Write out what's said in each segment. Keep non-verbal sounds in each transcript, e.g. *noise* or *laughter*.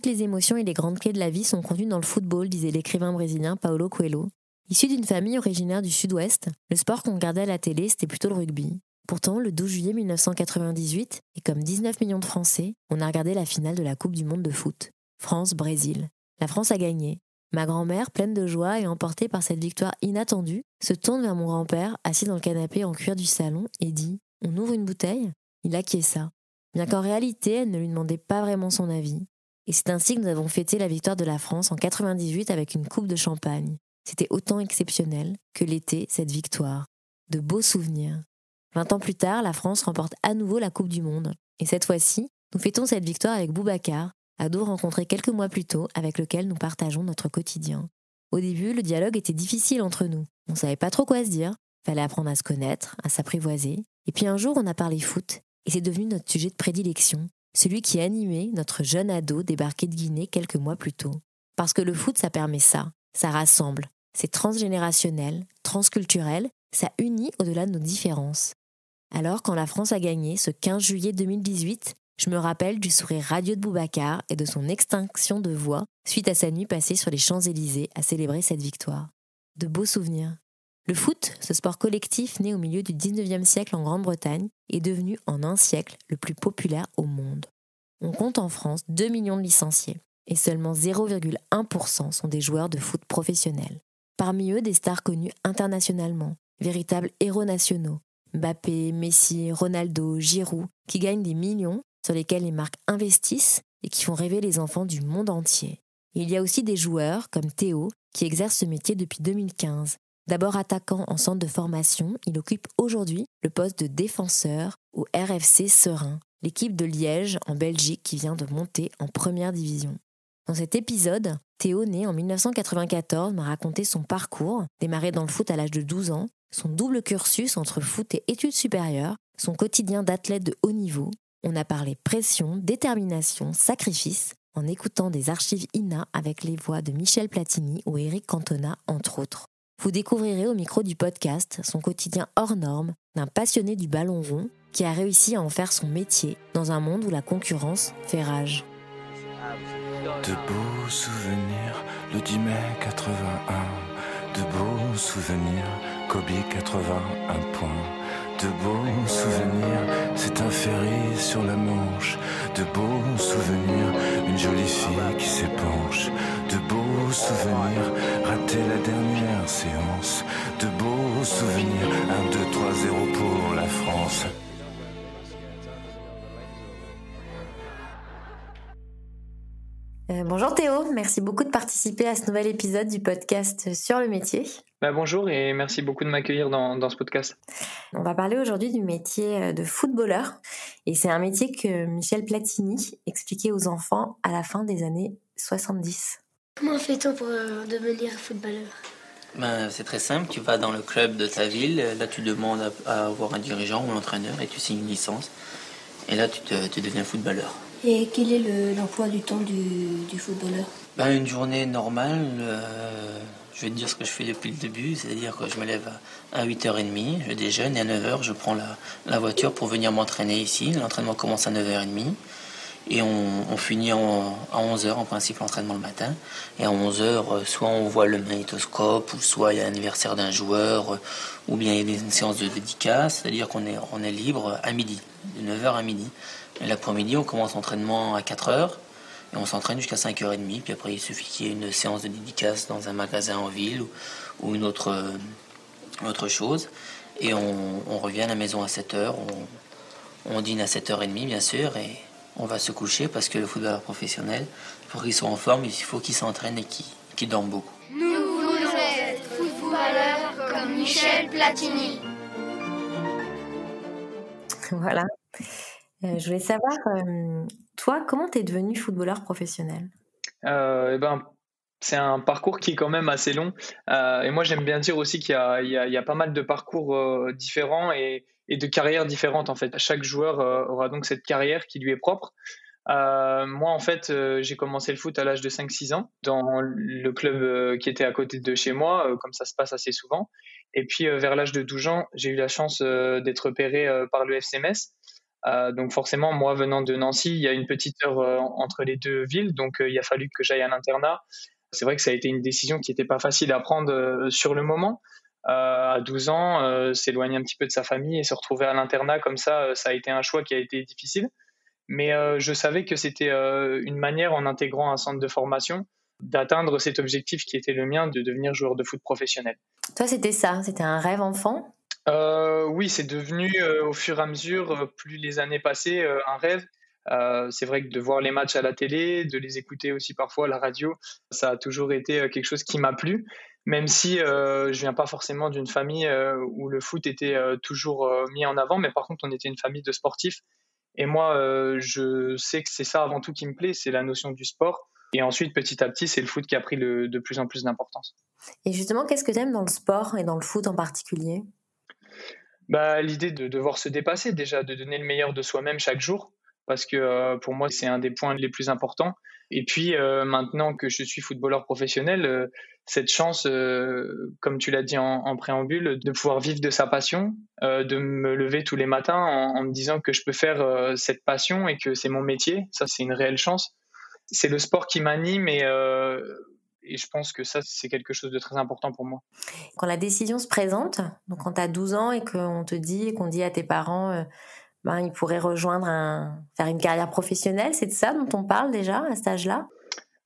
Toutes les émotions et les grandes clés de la vie sont contenues dans le football, disait l'écrivain brésilien Paulo Coelho. Issu d'une famille originaire du sud-ouest, le sport qu'on regardait à la télé, c'était plutôt le rugby. Pourtant, le 12 juillet 1998, et comme 19 millions de Français, on a regardé la finale de la Coupe du Monde de foot. France-Brésil. La France a gagné. Ma grand-mère, pleine de joie et emportée par cette victoire inattendue, se tourne vers mon grand-père, assis dans le canapé en cuir du salon, et dit On ouvre une bouteille? Il acquiesça. Bien qu'en réalité, elle ne lui demandait pas vraiment son avis. Et c'est ainsi que nous avons fêté la victoire de la France en 98 avec une coupe de champagne. C'était autant exceptionnel que l'était cette victoire. De beaux souvenirs. Vingt ans plus tard, la France remporte à nouveau la Coupe du Monde. Et cette fois-ci, nous fêtons cette victoire avec Boubacar, ado rencontré quelques mois plus tôt, avec lequel nous partageons notre quotidien. Au début, le dialogue était difficile entre nous. On savait pas trop quoi se dire. Fallait apprendre à se connaître, à s'apprivoiser. Et puis un jour, on a parlé foot, et c'est devenu notre sujet de prédilection, celui qui animait notre jeune ado débarqué de Guinée quelques mois plus tôt. Parce que le foot, ça permet ça, ça rassemble, c'est transgénérationnel, transculturel, ça unit au-delà de nos différences. Alors, quand la France a gagné ce 15 juillet 2018, je me rappelle du sourire radieux de Boubacar et de son extinction de voix suite à sa nuit passée sur les Champs-Élysées à célébrer cette victoire. De beaux souvenirs. Le foot, ce sport collectif né au milieu du 19e siècle en Grande-Bretagne, est devenu en un siècle le plus populaire au monde. On compte en France 2 millions de licenciés et seulement 0,1% sont des joueurs de foot professionnels. Parmi eux, des stars connues internationalement, véritables héros nationaux. Mbappé, Messi, Ronaldo, Giroud, qui gagnent des millions, sur lesquels les marques investissent et qui font rêver les enfants du monde entier. il y a aussi des joueurs, comme Théo, qui exercent ce métier depuis 2015. D'abord attaquant en centre de formation, il occupe aujourd'hui le poste de défenseur au RFC Serein, l'équipe de Liège en Belgique qui vient de monter en première division. Dans cet épisode, Théo, né en 1994, m'a raconté son parcours, démarré dans le foot à l'âge de 12 ans, son double cursus entre foot et études supérieures, son quotidien d'athlète de haut niveau. On a parlé pression, détermination, sacrifice, en écoutant des archives INA avec les voix de Michel Platini ou Eric Cantona, entre autres. Vous découvrirez au micro du podcast son quotidien hors norme d'un passionné du ballon rond qui a réussi à en faire son métier dans un monde où la concurrence fait rage. De beaux souvenirs, le 10 mai 81. De beaux souvenirs, Kobe 81 points. De beaux souvenirs, c'est un ferry sur la Manche. De beaux souvenirs, une jolie fille qui s'épanche. De beaux souvenirs, rater la dernière séance. De beaux souvenirs, 1, 2, 3, 0 pour la France. Euh, bonjour Théo, merci beaucoup de participer à ce nouvel épisode du podcast sur le métier. Bah, bonjour et merci beaucoup de m'accueillir dans, ce podcast. On va parler aujourd'hui du métier euh, de footballeur et c'est un métier que Michel Platini expliquait aux enfants à la fin des années 70. Comment fait-on pour euh, devenir footballeur? Ben, C'est très simple, tu vas dans le club de ta ville, là tu demandes à, avoir un dirigeant ou un entraîneur et tu signes une licence et là tu, te, tu deviens footballeur. Et quel est l'emploi du temps du, footballeur? Ben, Une journée normale, euh, je vais te dire ce que je fais depuis le début, c'est-à-dire que je me lève à 8h30, je déjeune et à 9h je prends la, voiture pour venir m'entraîner ici. L'entraînement commence à 9h30 et on, finit à 11h en principe l'entraînement le matin. Et à 11h, euh, soit on voit le magnétoscope, ou soit il y a l'anniversaire d'un joueur, ou bien il y a une séance de dédicace, c'est-à-dire qu'on est, est libre à midi, de 9h à midi. Et l'après-midi, on commence l'entraînement à 4 h et on s'entraîne jusqu'à 5h30. Puis après, il suffit qu'il y ait une séance de dédicace dans un magasin en ville ou, une autre, euh, autre chose. Et on, revient à la maison à 7h. On, dîne à 7h30, bien sûr, et on va se coucher parce que le footballeur professionnel, pour qu'il soit en forme, il faut qu'il s'entraîne et qu'il dorme beaucoup. Nous voulons être footballeurs comme Michel Platini. Voilà. Euh, je voulais savoir, toi, comment tu es devenu footballeur professionnel? Euh, eh ben, c'est un parcours qui est quand même assez long. Euh, et moi, j'aime bien dire aussi qu'il y, a, pas mal de parcours différents et, et, de carrières différentes. En fait, chaque joueur aura donc cette carrière qui lui est propre. moi, en fait, j'ai commencé le foot à l'âge de 5-6 ans dans le club qui était à côté de chez moi, comme ça se passe assez souvent. Et puis, vers l'âge de 12 ans, j'ai eu la chance d'être repéré par le FCMS. donc forcément, moi venant de Nancy, il y a une petite heure entre les deux villes, donc il a fallu que j'aille à l'internat c'est vrai que ça a été une décision qui n'était pas facile à prendre euh, sur le moment. Euh, à 12 ans, euh, s'éloigner un petit peu de sa famille et se retrouver à l'internat comme ça, ça a été un choix qui a été difficile. Mais je savais que c'était une manière, en intégrant un centre de formation, d'atteindre cet objectif qui était le mien de devenir joueur de foot professionnel. Toi, c'était ça C'était un rêve enfant? Oui, c'est devenu au fur et à mesure, plus les années passaient, un rêve. Euh, c'est vrai que de voir les matchs à la télé, de les écouter aussi parfois à la radio, ça a toujours été euh, quelque chose qui m'a plu, même si euh, je viens pas forcément d'une famille où le foot était toujours mis en avant, mais par contre on était une famille de sportifs. Et moi, je sais que c'est ça avant tout qui me plaît, c'est la notion du sport. Et ensuite, petit à petit, c'est le foot qui a pris de plus en plus d'importance. Et justement, qu'est-ce que tu aimes dans le sport et dans le foot en particulier? Bah, L'idée de devoir se dépasser, déjà, de donner le meilleur de soi-même chaque jour parce que euh, pour moi, c'est un des points les plus importants. Et puis, euh, maintenant que je suis footballeur professionnel, euh, cette chance, comme tu l'as dit en, préambule, de pouvoir vivre de sa passion, de me lever tous les matins en, me disant que je peux faire cette passion et que c'est mon métier, ça, c'est une réelle chance. C'est le sport qui m'anime et et je pense que ça, c'est quelque chose de très important pour moi. Quand la décision se présente, donc quand tu as 12 ans et qu'on te dit, qu'on dit à tes parents, ben, il pourrait rejoindre un, faire une carrière professionnelle. C'est de ça dont on parle déjà à cet âge-là?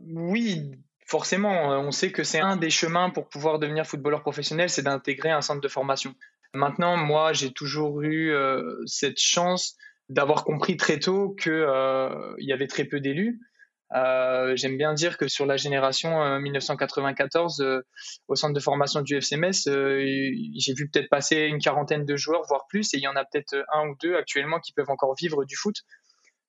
Oui, forcément. On sait que c'est un des chemins pour pouvoir devenir footballeur professionnel, c'est d'intégrer un centre de formation. Maintenant, moi, j'ai toujours eu euh, cette chance d'avoir compris très tôt qu'il euh, y avait très peu d'élus euh, j'aime bien dire que sur la génération 1994, euh, euh, au centre de formation du FCMS, j'ai vu peut-être passer une quarantaine de joueurs, voire plus, et il y en a peut-être un ou deux actuellement qui peuvent encore vivre du foot.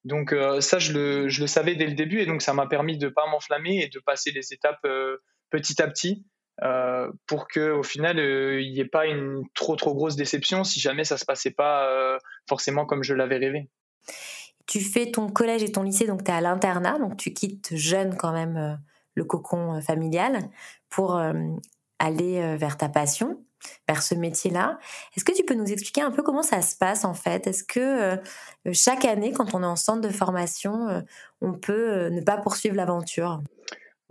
Donc ça, je le, savais dès le début, et donc ça m'a permis de ne pas m'enflammer et de passer les étapes petit à petit. pour que au final il n'y ait pas une trop trop grosse déception si jamais ça se passait pas forcément comme je l'avais rêvé. Tu fais ton collège et ton lycée, donc tu es à l'internat, donc tu quittes jeune quand même euh, le cocon euh, familial pour euh, aller vers ta passion, vers ce métier-là. Est-ce que tu peux nous expliquer un peu comment ça se passe en fait? Est-ce que chaque année, quand on est en centre de formation, on peut ne pas poursuivre l'aventure?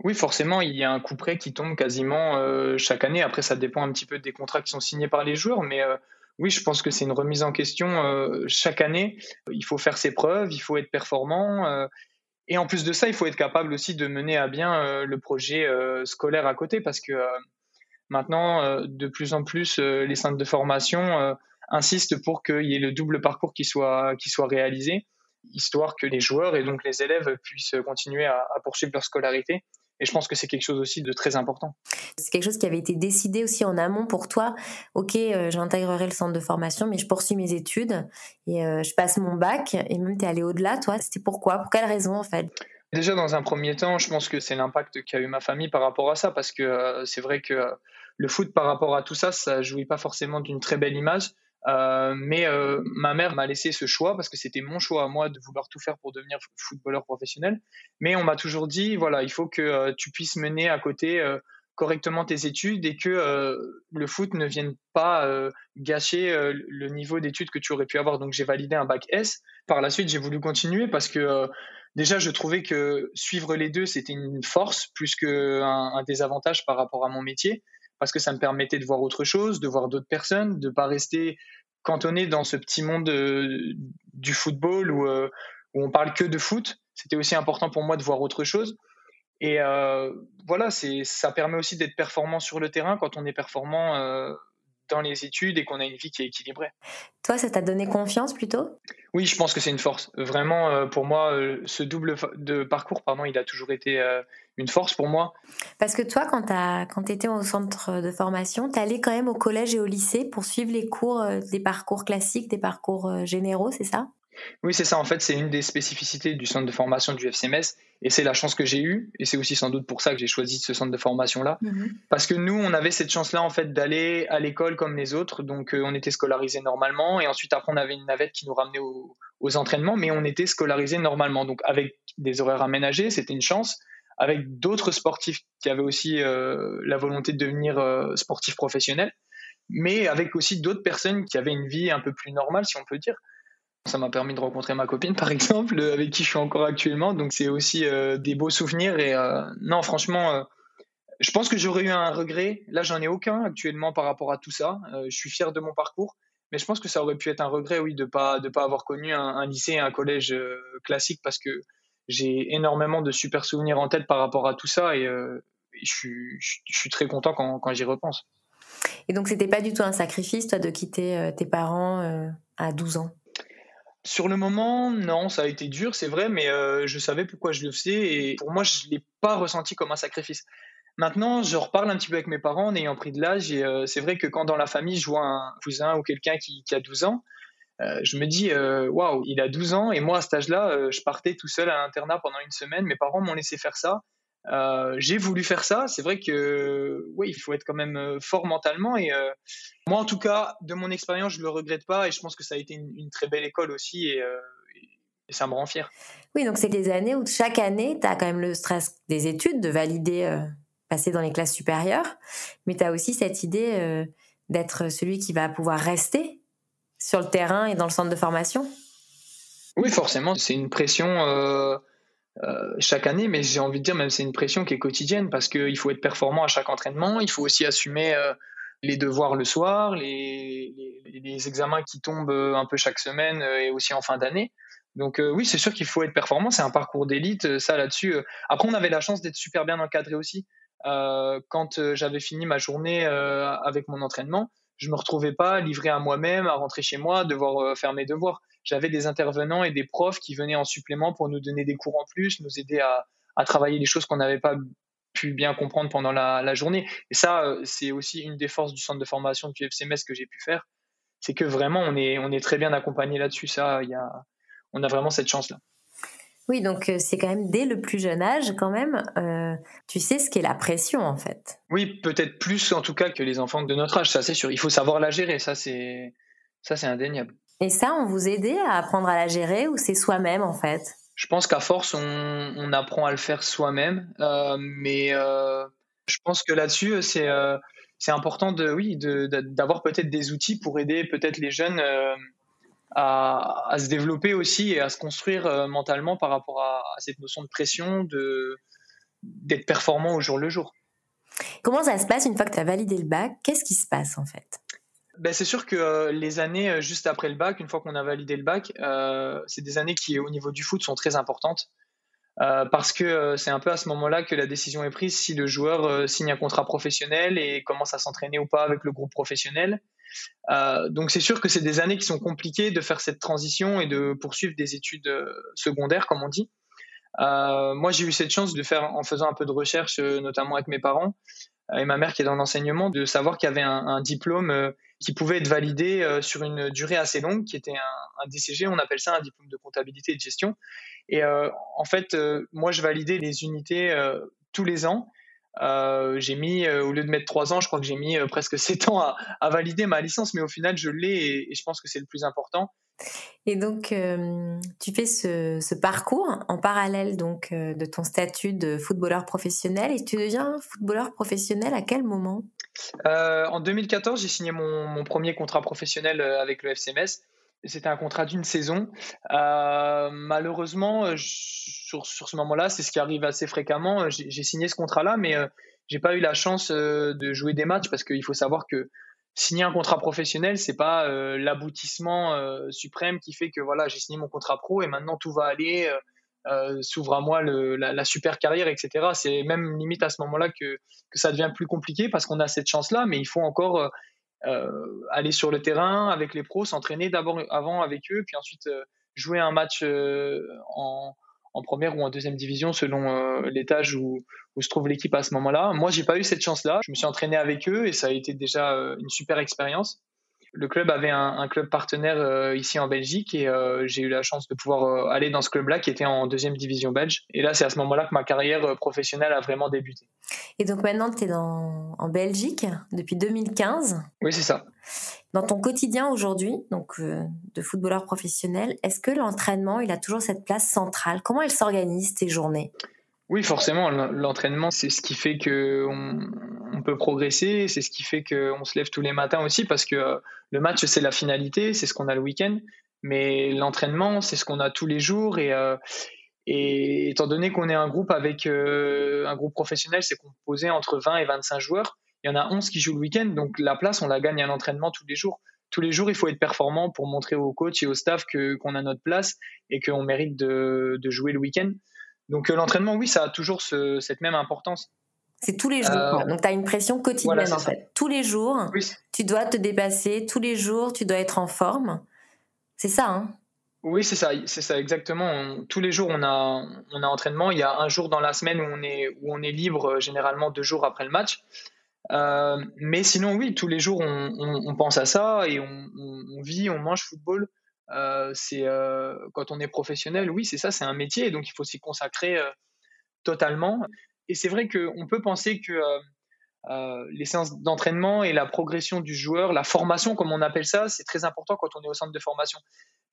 Oui, forcément, il y a un coup près qui tombe quasiment chaque année. Après, ça dépend un petit peu des contrats qui sont signés par les joueurs, mais oui, je pense que c'est une remise en question euh, chaque année. Il faut faire ses preuves, il faut être performant. Euh, et en plus de ça, il faut être capable aussi de mener à bien euh, le projet scolaire à côté parce que maintenant, de plus en plus, les centres de formation insistent pour qu'il y ait le double parcours qui soit, qui soit réalisé, histoire que les joueurs et donc les élèves puissent continuer à poursuivre leur scolarité. Et je pense que c'est quelque chose aussi de très important. C'est quelque chose qui avait été décidé aussi en amont pour toi. Ok, euh, j'intégrerai le centre de formation, mais je poursuis mes études et euh, je passe mon bac. Et même, tu es allé au-delà, toi. C'était pourquoi? Pour quelle raison, en fait? Déjà, dans un premier temps, je pense que c'est l'impact qu'a eu ma famille par rapport à ça, parce que euh, c'est vrai que le foot, par rapport à tout ça, ça jouit pas forcément d'une très belle image. Euh, mais euh, ma mère m'a laissé ce choix parce que c'était mon choix à moi de vouloir tout faire pour devenir footballeur professionnel. Mais on m'a toujours dit, voilà, il faut que euh, tu puisses mener à côté correctement tes études et que le foot ne vienne pas gâcher le niveau d'études que tu aurais pu avoir. Donc j'ai validé un bac S. Par la suite, j'ai voulu continuer parce que déjà, je trouvais que suivre les deux, c'était une force plus qu'un un désavantage par rapport à mon métier parce que ça me permettait de voir autre chose, de voir d'autres personnes, de pas rester cantonné dans ce petit monde euh, du football où, euh, où on parle que de foot. C'était aussi important pour moi de voir autre chose. Et euh, voilà, ça permet aussi d'être performant sur le terrain quand on est performant dans les études et qu'on a une vie qui est équilibrée. Toi, ça t'a donné confiance plutôt? Oui, je pense que c'est une force. Vraiment, euh, pour moi, euh, ce double de parcours, pardon, il a toujours été euh, une force pour moi. Parce que toi, quand tu étais au centre de formation, tu allais quand même au collège et au lycée pour suivre les cours des parcours classiques, des parcours généraux, c'est ça? Oui, c'est ça. En fait, c'est une des spécificités du centre de formation du FCMS. Et c'est la chance que j'ai eue. Et c'est aussi sans doute pour ça que j'ai choisi ce centre de formation-là. Mhm. Parce que nous, on avait cette chance-là, en fait, d'aller à l'école comme les autres. Donc, euh, on était scolarisés normalement. Et ensuite, après, on avait une navette qui nous ramenait aux entraînements. Mais on était scolarisés normalement. Donc, avec des horaires aménagés, c'était une chance. Avec d'autres sportifs qui avaient aussi euh, la volonté de devenir euh, sportifs professionnels. Mais avec aussi d'autres personnes qui avaient une vie un peu plus normale, si on peut dire. Ça m'a permis de rencontrer ma copine, par *laughs* exemple, euh, avec qui je suis encore actuellement. Donc, c'est aussi euh, des beaux souvenirs. Et euh, non, franchement, je pense que j'aurais eu un regret. Là, j'en ai aucun actuellement par rapport à tout ça. je suis fier de mon parcours. Mais je pense que ça aurait pu être un regret, oui, de ne pas, de pas avoir connu un, lycée un collège classique parce que j'ai énormément de super souvenirs en tête par rapport à tout ça. Et, je, suis, je, suis, très content quand, quand j'y repense. Et donc, c'était pas du tout un sacrifice, toi, de quitter tes parents à 12 ans? Sur le moment, non, ça a été dur, c'est vrai, mais euh, je savais pourquoi je le faisais et pour moi, je ne l'ai pas ressenti comme un sacrifice. Maintenant, je reparle un petit peu avec mes parents en ayant pris de l'âge et euh, c'est vrai que quand dans la famille, je vois un cousin ou quelqu'un qui, a 12 ans, euh, je me dis, waouh, il a 12 ans et moi, à cet âge-là, je partais tout seul à l'internat pendant une semaine. Mes parents m'ont laissé faire ça. Euh, j'ai voulu faire ça. C'est vrai que oui, il faut être quand même euh, fort mentalement. Et euh, moi, en tout cas, de mon expérience, je le regrette pas. Et je pense que ça a été une, très belle école aussi. Et, ça me rend fier. Oui, donc c'est des années où chaque année, tu as quand même le stress des études, de valider, passer dans les classes supérieures. Mais tu as aussi cette idée d'être celui qui va pouvoir rester sur le terrain et dans le centre de formation. Oui, forcément, c'est une pression euh, chaque année, mais j'ai envie de dire même c'est une pression qui est quotidienne parce qu'il faut être performant à chaque entraînement, il faut aussi assumer euh, les devoirs le soir, les, examens qui tombent euh, un peu chaque semaine et aussi en fin d'année. Donc oui, c'est sûr qu'il faut être performant, c'est un parcours d'élite, ça là-dessus. Après, on avait la chance d'être super bien encadré aussi. quand j'avais fini ma journée avec mon entraînement, je me retrouvais pas livré à moi-même, à rentrer chez moi, devoir faire mes devoirs j'avais des intervenants et des profs qui venaient en supplément pour nous donner des cours en plus, nous aider à, travailler les choses qu'on n'avait pas pu bien comprendre pendant la, journée. Et ça, euh, c'est aussi une des forces du centre de formation du FCMS que j'ai pu faire. C'est que vraiment, on est, on est très bien accompagné là-dessus. Ça, y a, on a vraiment cette chance-là. Oui, donc euh, c'est quand même dès le plus jeune âge, quand même, euh, tu sais ce qu'est la pression, en fait. Oui, peut-être plus en tout cas que les enfants de notre âge, ça c'est sûr. Il faut savoir la gérer, ça c'est, ça c'est indéniable. Et ça, on vous aidait à apprendre à la gérer ou c'est soi-même en fait? Je pense qu'à force, on, apprend à le faire soi-même. Euh, mais euh, je pense que là-dessus, c'est euh, important de, oui, d'avoir peut-être des outils pour aider peut-être les jeunes à, à, se développer aussi et à se construire mentalement par rapport à, à cette notion de pression, de d'être performant au jour le jour. Comment ça se passe une fois que tu as validé le bac? Qu'est-ce qui se passe en fait? Ben, c'est sûr que euh, les années euh, juste après le bac, une fois qu'on a validé le bac, euh, c'est des années qui, au niveau du foot, sont très importantes. parce que c'est un peu à ce moment-là que la décision est prise si le joueur signe un contrat professionnel et commence à s'entraîner ou pas avec le groupe professionnel. donc c'est sûr que c'est des années qui sont compliquées de faire cette transition et de poursuivre des études secondaires, comme on dit. moi, j'ai eu cette chance de faire, en faisant un peu de recherche, notamment avec mes parents et ma mère qui est dans l'enseignement, de savoir qu'il y avait un, diplôme qui pouvait être validé euh, sur une durée assez longue, qui était un, DCG, on appelle ça un diplôme de comptabilité et de gestion. Et euh, en fait, euh, moi, je validais les unités tous les ans. J'ai mis, au lieu de mettre trois ans, je crois que j'ai mis presque *laughs* sept ans à, valider ma licence, mais au final, je l'ai et, je pense que c'est le plus important. Et donc, tu fais ce, ce, parcours en parallèle donc de ton statut de footballeur professionnel et tu deviens footballeur professionnel à quel moment? Euh, en 2014, j'ai signé mon, premier contrat professionnel euh, avec le FCMS. C'était un contrat d'une saison. Euh, malheureusement, sur, ce moment-là, c'est ce qui arrive assez fréquemment. J'ai signé ce contrat-là, mais j'ai pas eu la chance de jouer des matchs parce qu'il faut savoir que signer un contrat professionnel, c'est pas l'aboutissement suprême qui fait que voilà, j'ai signé mon contrat pro et maintenant tout va aller euh, s'ouvre à moi la, super carrière, etc. C'est même limite à ce moment-là que, ça devient plus compliqué parce qu'on a cette chance-là, mais il faut encore euh, euh, aller sur le terrain avec les pros, s'entraîner d'abord avant avec eux, puis ensuite jouer un match en, en, première ou en deuxième division selon l'étage où, où, se trouve l'équipe à ce moment-là. Moi, j'ai pas eu cette chance-là. Je me suis entraîné avec eux et ça a été déjà une super expérience. Le club avait un, club partenaire euh, ici en Belgique et euh, j'ai eu la chance de pouvoir euh, aller dans ce club-là qui était en deuxième division belge. Et là, c'est à ce moment-là que ma carrière professionnelle a vraiment débuté. Et donc maintenant, tu es dans, en Belgique depuis 2015 Oui, c'est ça. Dans ton quotidien aujourd'hui, donc de footballeur professionnel, est-ce que l'entraînement, il a toujours cette place centrale? Comment elle s'organise tes journées? Oui, forcément, l'entraînement, c'est ce qui fait qu'on on peut progresser, c'est ce qui fait qu'on se lève tous les matins aussi, parce que euh, le match, c'est la finalité, c'est ce qu'on a le week-end, mais l'entraînement, c'est ce qu'on a tous les jours, et, euh, étant donné qu'on est un groupe avec euh, un groupe professionnel, c'est composé entre 20 et 25 joueurs, il y en a 11 qui jouent le week-end, donc la place, on la gagne à l'entraînement tous les jours. Tous les jours, il faut être performant pour montrer au coach et au staff qu'on a notre place et qu'on mérite de jouer le week-end. Donc euh, l'entraînement, oui, ça a toujours cette même importance. C'est tous les jours. Euh, Donc tu as une pression quotidienne en fait. Tous les jours, tu dois te dépasser. Tous les jours, tu dois être en forme. C'est ça, hein Oui, c'est ça, c'est ça exactement. tous les jours, on a, on a entraînement. Il y a un jour dans la semaine où on est, où on est libre, généralement deux jours après le match. Euh, mais sinon, oui, tous les jours, on, pense à ça et on, on, vit, on mange football. Euh, c'est euh, quand on est professionnel, oui, c'est ça, c'est un métier, donc il faut s'y consacrer euh, totalement. Et c'est vrai qu'on peut penser que les séances d'entraînement et la progression du joueur, la formation, comme on appelle ça, c'est très important quand on est au centre de formation.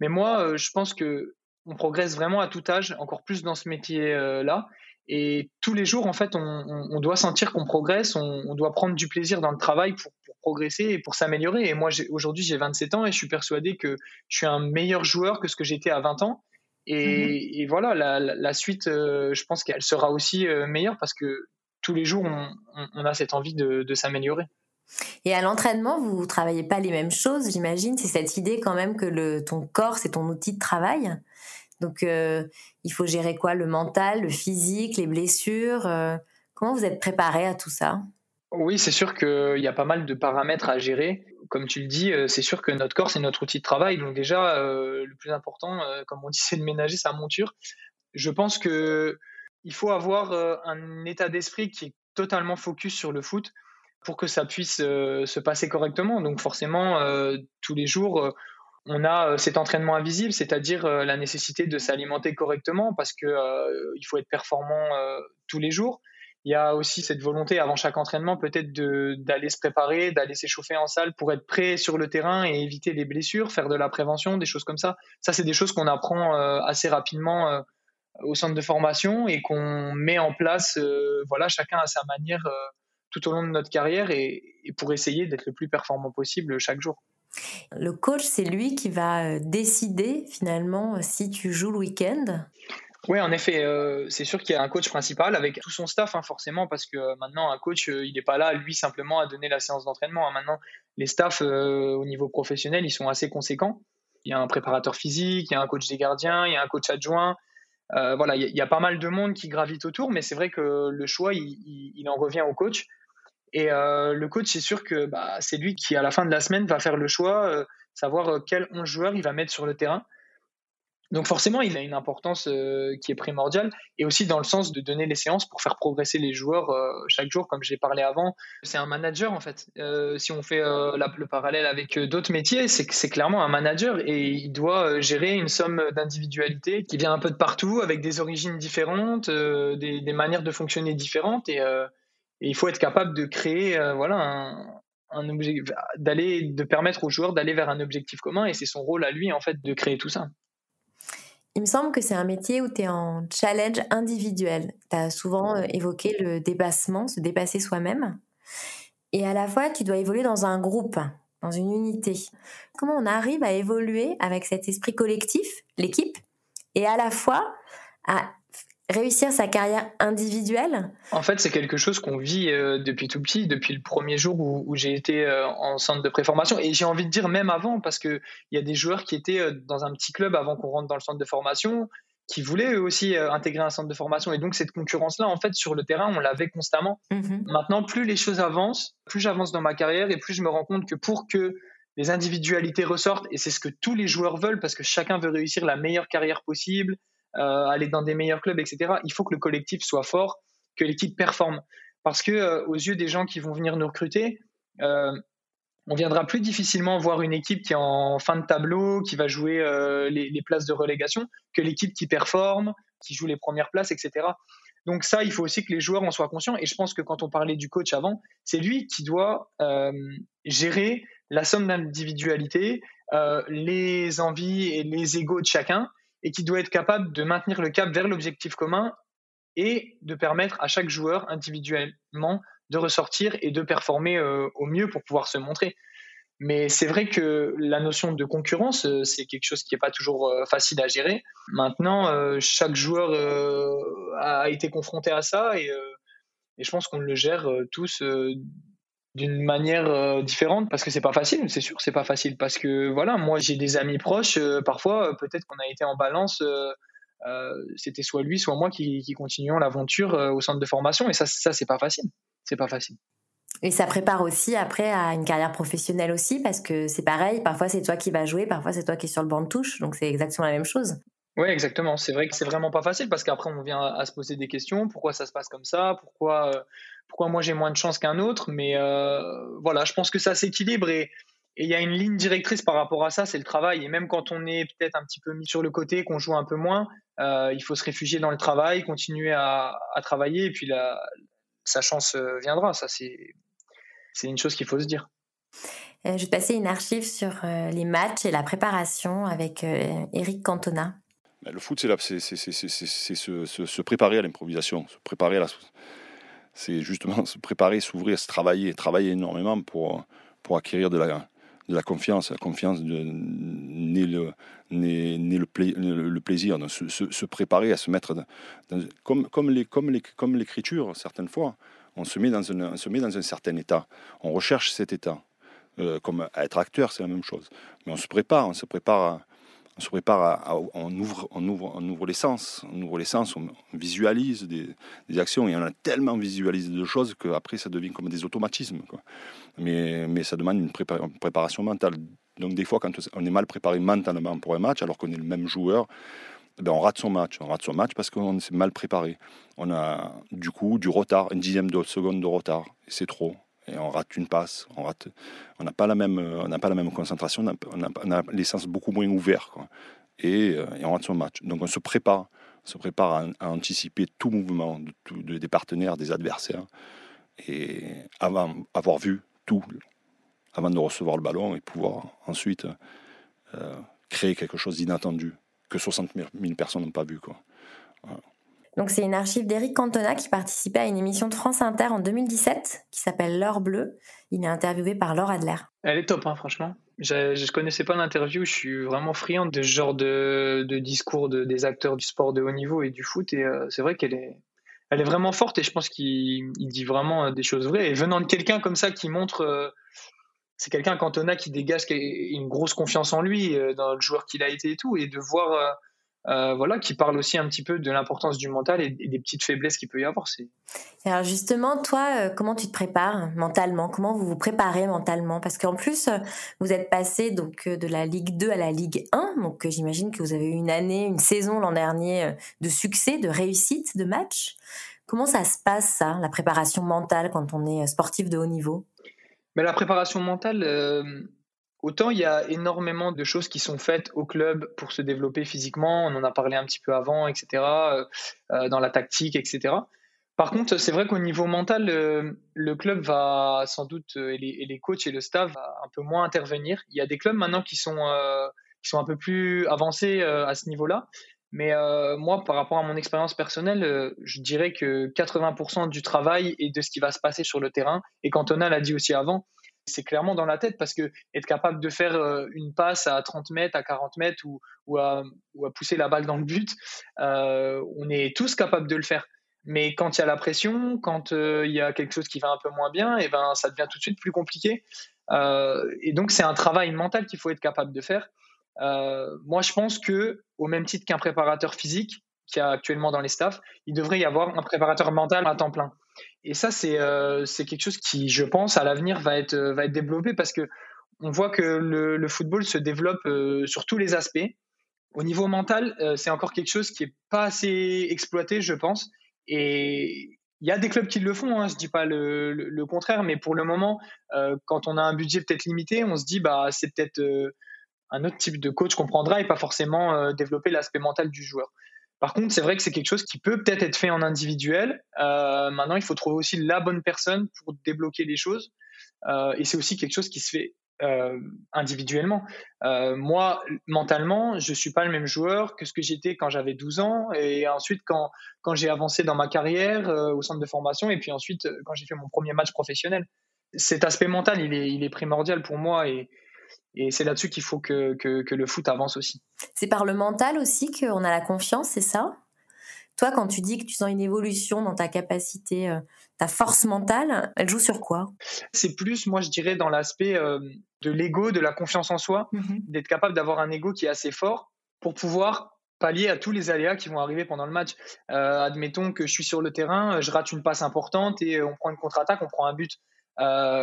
Mais moi, je pense que on progresse vraiment à tout âge, encore plus dans ce métier-là. Et tous les jours, en fait, on, doit sentir qu'on progresse, on, doit prendre du plaisir dans le travail pour, progresser et pour s'améliorer. Et moi, aujourd'hui, j'ai 27 ans et je suis persuadé que je suis un meilleur joueur que ce que j'étais à 20 ans. Et, mhm. voilà, la, suite, euh, je pense qu'elle sera aussi euh, meilleure parce que tous les jours, on, a cette envie de, s'améliorer. Et à l'entraînement, vous ne travaillez pas les mêmes choses, j'imagine. C'est cette idée quand même que le, ton corps, c'est ton outil de travail. Donc, euh, il faut gérer quoi? Le mental, le physique, les blessures Comment vous êtes préparé à tout ça? Oui, c'est sûr qu'il y a pas mal de paramètres à gérer. Comme tu le dis, euh, c'est sûr que notre corps, c'est notre outil de travail. Donc déjà, le plus important, comme on dit, *laughs* c'est de ménager sa monture. Je pense que il faut avoir un état d'esprit qui est totalement focus sur le foot pour que ça puisse se passer correctement. Donc forcément, tous les jours, on a euh, cet entraînement invisible, c'est-à-dire euh, la nécessité de s'alimenter correctement parce que euh, il faut être performant tous les jours. Il y a aussi cette volonté avant chaque entraînement peut-être d'aller se préparer, d'aller s'échauffer en salle pour être prêt sur le terrain et éviter les blessures, faire de la prévention, des choses comme ça. Ça, c'est des choses qu'on apprend assez rapidement au centre de formation et qu'on met en place, voilà, chacun à sa manière tout au long de notre carrière et pour essayer d'être le plus performant possible chaque jour. Le coach, c'est lui qui va euh, décider finalement euh, si tu joues le week-end? Oui, en effet, euh, c'est sûr qu'il y a un coach principal avec tout son staff, hein, forcément, parce que maintenant, un coach, il n'est pas là, lui, simplement à donner la séance d'entraînement. Hein. Maintenant, les staffs au niveau professionnel, ils sont assez conséquents. Il y a un préparateur physique, il y a un coach des gardiens, il y a un coach adjoint. voilà, il y, a, pas mal de monde qui gravite autour, mais c'est vrai que le choix, il en revient au coach. Et euh, le coach, c'est sûr que bah, c'est lui qui, à la fin de la semaine, va faire le choix, euh, savoir euh, quel 11 joueurs il va mettre sur le terrain. Donc forcément, il a une importance qui est primordiale, et aussi dans le sens de donner les séances pour faire progresser les joueurs chaque jour, comme j'ai parlé avant. C'est un manager en fait. si on fait le parallèle avec d'autres métiers, c'est c'est clairement un manager et il doit gérer une somme d'individualité qui vient un peu de partout, avec des origines différentes, des, manières de fonctionner différentes, et il faut être capable de créer, euh, voilà, d'aller, de permettre aux joueurs d'aller vers un objectif commun. Et c'est son rôle à lui, en fait, de créer tout ça. Il me semble que c'est un métier où tu es en challenge individuel. Tu as souvent euh, évoqué le dépassement, se dépasser soi-même. Et à la fois, tu dois évoluer dans un groupe, dans une unité. Comment on arrive à évoluer avec cet esprit collectif, l'équipe, et à la fois à réussir sa carrière individuelle? En fait, c'est quelque chose qu'on vit euh, depuis tout petit, depuis le premier jour où, j'ai été euh, en centre de préformation. Et j'ai envie de dire même avant, parce qu'il y a des joueurs qui étaient euh, dans un petit club avant qu'on rentre dans le centre de formation, qui voulaient eux aussi intégrer un centre de formation. Et donc, cette concurrence-là, en fait, sur le terrain, on l'avait constamment. Mhm. Maintenant, plus les choses avancent, plus j'avance dans ma carrière et plus je me rends compte que pour que les individualités ressortent, et c'est ce que tous les joueurs veulent, parce que chacun veut réussir la meilleure carrière possible, aller dans des meilleurs clubs, etc. Il faut que le collectif soit fort, que l'équipe performe. Parce que euh, aux yeux des gens qui vont venir nous recruter, euh, on viendra plus difficilement voir une équipe qui est en fin de tableau, qui va jouer euh, les, places de relégation, que l'équipe qui performe, qui joue les premières places, etc. Donc ça, il faut aussi que les joueurs en soient conscients. Et je pense que quand on parlait du coach avant, c'est lui qui doit euh, gérer la somme d'individualité, euh, les envies et les égaux de chacun, et qui doit être capable de maintenir le cap vers l'objectif commun et de permettre à chaque joueur individuellement de ressortir et de performer euh, au mieux pour pouvoir se montrer. Mais c'est vrai que la notion de concurrence, euh, c'est quelque chose qui n'est pas toujours euh, facile à gérer. Maintenant, chaque joueur a été confronté à ça et, et je pense qu'on le gère tous d'une manière différente parce que c'est pas facile, c'est sûr, c'est pas facile parce que voilà, moi j'ai des amis proches, parfois peut-être qu'on a été en balance euh, c'était soit lui, soit moi qui, qui continuons l'aventure euh, au centre de formation. Et ça, ça c'est pas facile. C'est pas facile. Et ça prépare aussi après à une carrière professionnelle aussi, parce que c'est pareil, parfois c'est toi qui vas jouer, parfois c'est toi qui es sur le banc de touche, donc c'est exactement la même chose. Oui, exactement. C'est vrai que c'est vraiment pas facile parce qu'après on vient à, se poser des questions. Pourquoi ça se passe comme ça? Pourquoi, euh, pourquoi moi j'ai moins de chance qu'un autre Mais voilà, je pense que ça s'équilibre et, il y a une ligne directrice par rapport à ça, c'est le travail. Et même quand on est peut-être un petit peu mis sur le côté, qu'on joue un peu moins, euh, il faut se réfugier dans le travail, continuer à, travailler, et puis la, sa chance euh, viendra. Ça, c'est, une chose qu'il faut se dire. Euh, je vais passer une archive sur les matchs et la préparation avec Eric Cantona. Bah, le foot, c'est, là, c'est, c'est, c'est, c'est se, se, préparer à l'improvisation, se préparer à la, c'est justement *laughs* se préparer, s'ouvrir, se travailler, travailler énormément pour, pour acquérir de la, de la confiance. La confiance n'est le, le, plaisir, se, se, préparer à se mettre comme, comme, les, comme, les, comme l'écriture, certaines fois, on se, met dans un, on se met dans un certain état. On recherche cet état. Euh, comme être acteur, c'est la même chose. Mais on se prépare, on se prépare à, se prépare, on, ouvre, on, ouvre, on ouvre les sens, on ouvre les sens, on, visualise des, actions, et on a tellement visualisé de choses qu'après ça devient comme des automatismes. Mais, mais ça demande une, préparation mentale. Donc des fois, quand on est mal préparé mentalement pour un match, alors qu'on est le même joueur, ben on rate son match. On rate son match parce qu'on s'est mal préparé. On a du coup du retard, une dixième de seconde de retard, et c'est trop et on rate une passe, on rate, on n'a pas la même, on n'a pas la même concentration, on a, on les sens beaucoup moins ouverts. Et, euh, et, on rate son match. Donc on se prépare, on se prépare à, anticiper tout mouvement de, des partenaires, des adversaires, et avant avoir vu tout, avant de recevoir le ballon et pouvoir ensuite euh, créer quelque chose d'inattendu que 60 000 personnes n'ont pas vu, quoi. Donc c'est une archive d'Éric Cantona qui participait à une émission de France Inter en 2017 qui s'appelle L'heure bleue. Il est interviewé par Laure Adler. Elle est top, hein, franchement. Je ne connaissais pas l'interview, je suis vraiment friand de ce genre de, discours de, des acteurs du sport de haut niveau et du foot. Et euh, c'est vrai qu'elle est, elle est vraiment forte et je pense qu'il dit vraiment euh, des choses vraies. Et venant de quelqu'un comme ça qui montre... Euh, c'est quelqu'un, Cantona, qui dégage une grosse confiance en lui, dans le joueur qu'il a été et tout. Et de voir euh, voilà, qui parle aussi un petit peu de l'importance du mental et, des petites faiblesses qu'il peut y avoir. Alors justement, toi, euh, comment tu te prépares mentalement? Comment vous vous préparez mentalement? Parce qu'en plus, euh, vous êtes passé donc de la Ligue 2 à la Ligue 1, donc j'imagine que vous avez eu une année, une saison l'an dernier de succès, de réussite, de match. Comment ça se passe ça, la préparation mentale quand on est sportif de haut niveau? Mais la préparation mentale Autant il y a énormément de choses qui sont faites au club pour se développer physiquement, on en a parlé un petit peu avant, etc., euh, euh, dans la tactique, etc. Par contre, c'est vrai qu'au niveau mental, euh, le club va sans doute, et les, coachs et le staff, un peu moins intervenir. Il y a des clubs maintenant qui sont, qui sont un peu plus avancés à ce niveau-là. Mais moi, par rapport à mon expérience personnelle, je dirais que 80% du travail et de ce qui va se passer sur le terrain, et Cantona l'a dit aussi avant, c'est clairement dans la tête parce que être capable de faire euh, une passe à 30 mètres, à 40 mètres ou, à, pousser la balle dans le but, euh, on est tous capables de le faire. Mais quand il y a la pression, quand euh, il y a quelque chose qui va un peu moins bien, et eh ben ça devient tout de suite plus compliqué. et donc c'est un travail mental qu'il faut être capable de faire. moi, je pense que au même titre qu'un préparateur physique, qu'il y a actuellement dans les staffs, il devrait y avoir un préparateur mental à temps plein. Et ça, euh, c'est quelque chose qui, je pense, à l'avenir va être, euh, va être développé parce que on voit que le, le football se développe euh, sur tous les aspects. Au niveau mental, c'est encore quelque chose qui n'est pas assez exploité, je pense. Et il y a des clubs qui le font, hein, je dis pas le, contraire, mais pour le moment, euh, quand on a un budget peut-être limité, on se dit bah c'est peut-être euh, un autre type de coach qu'on prendra et pas forcément euh, développer l'aspect mental du joueur. Par contre, c'est vrai que c'est quelque chose qui peut peut-être être fait en individuel. maintenant, il faut trouver aussi la bonne personne pour débloquer les choses. et c'est aussi quelque chose qui se fait euh, individuellement. Euh, moi, mentalement, je suis pas le même joueur que ce que j'étais quand j'avais 12 ans et ensuite quand, quand j'ai avancé dans ma carrière euh, au centre de formation et puis ensuite quand j'ai fait mon premier match professionnel. Cet aspect mental, il est, primordial pour moi et c'est là-dessus qu'il faut que, que, que le foot avance aussi. C'est par le mental aussi qu'on a la confiance, c'est ça? Toi, quand tu dis que tu sens une évolution dans ta capacité, euh, ta force mentale, elle joue sur quoi? C'est plus, moi, je dirais, dans l'aspect euh, de l'ego, de la confiance en soi, mhm. d'être capable d'avoir un ego qui est assez fort pour pouvoir pallier à tous les aléas qui vont arriver pendant le match. Euh, admettons que je suis sur le terrain, je rate une passe importante et on prend une contre-attaque, on prend un but.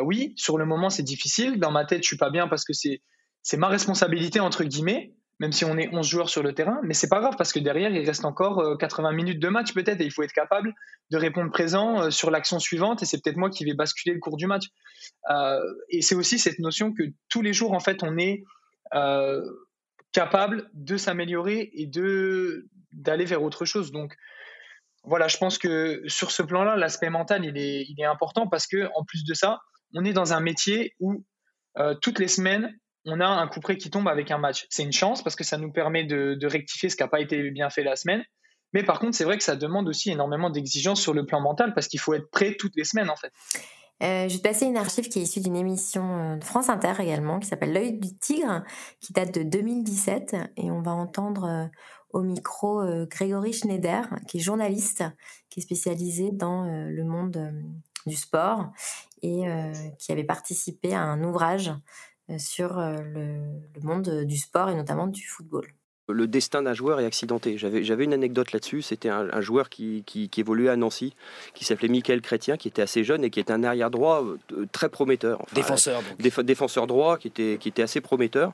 Oui, sur le moment, c'est difficile. Dans ma tête, je suis pas bien parce que c'est ma responsabilité entre guillemets même si on est 11 joueurs sur le terrain, mais c'est pas grave parce que derrière, il reste encore 80 euh, minutes de match peut-être et il faut être capable de répondre présent euh, sur l'action suivante et c'est peut-être moi qui vais basculer le cours du match. Euh, et c'est aussi cette notion que tous les jours, en fait, on est capable de s'améliorer et de d'aller vers autre chose. Donc, voilà, je pense que sur ce plan-là, l'aspect mental, il est, important parce que en plus de ça, on est dans un métier où toutes les semaines, on a un coup près qui tombe avec un match. C'est une chance parce que ça nous permet de, rectifier ce qui n'a pas été bien fait la semaine. Mais par contre, c'est vrai que ça demande aussi énormément d'exigences sur le plan mental parce qu'il faut être prêt toutes les semaines en fait. Euh, je vais te passer une archive qui est issue d'une émission euh, de France Inter également, qui s'appelle L'œil du tigre, qui date de 2017. Et on va entendre euh, au micro Grégory Schneider, qui est journaliste, qui est spécialisé dans le monde du sport et qui avait participé à un ouvrage euh, sur euh, le, monde du sport et notamment du football le destin d'un joueur est accidenté. J'avais une anecdote là-dessus. C'était un, joueur qui, évoluait à Nancy, qui s'appelait Michael Chrétien, qui était assez jeune et qui était un arrière droit euh, très prometteur. défenseur. défenseur droit, qui était, qui était assez prometteur.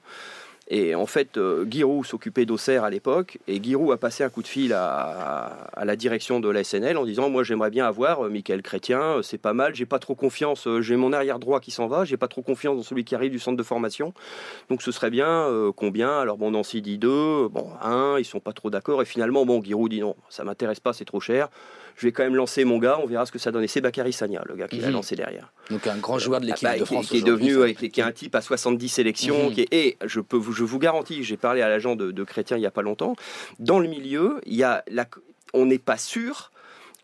Et en fait, euh, Giroud s'occupait d'Auxerre à l'époque, et Giroud a passé un coup de fil à, la direction de la SNL en disant Moi, j'aimerais bien avoir euh, Michael Chrétien, euh, c'est pas mal, j'ai pas trop confiance, j'ai mon arrière droit qui s'en va, j'ai pas trop confiance dans celui qui arrive du centre de formation, donc ce serait bien, combien? Alors, bon, Nancy dit deux, bon, un, ils sont pas trop d'accord, et finalement, bon, Giroud dit non, ça m'intéresse pas, c'est trop cher je vais quand même lancer mon gars, on verra ce que ça donne. Et c'est Bakary Sagna, le gars qui l'a mhm. lancé derrière. Donc un grand joueur de l'équipe bah, de France. Qui, est devenu, qui est un type à 70 sélections. Mhm. Qui est, et je, peux, je vous garantis, j'ai parlé à l'agent de, de Chrétien il n'y a pas longtemps, dans le milieu, il y a la, on n'est pas sûr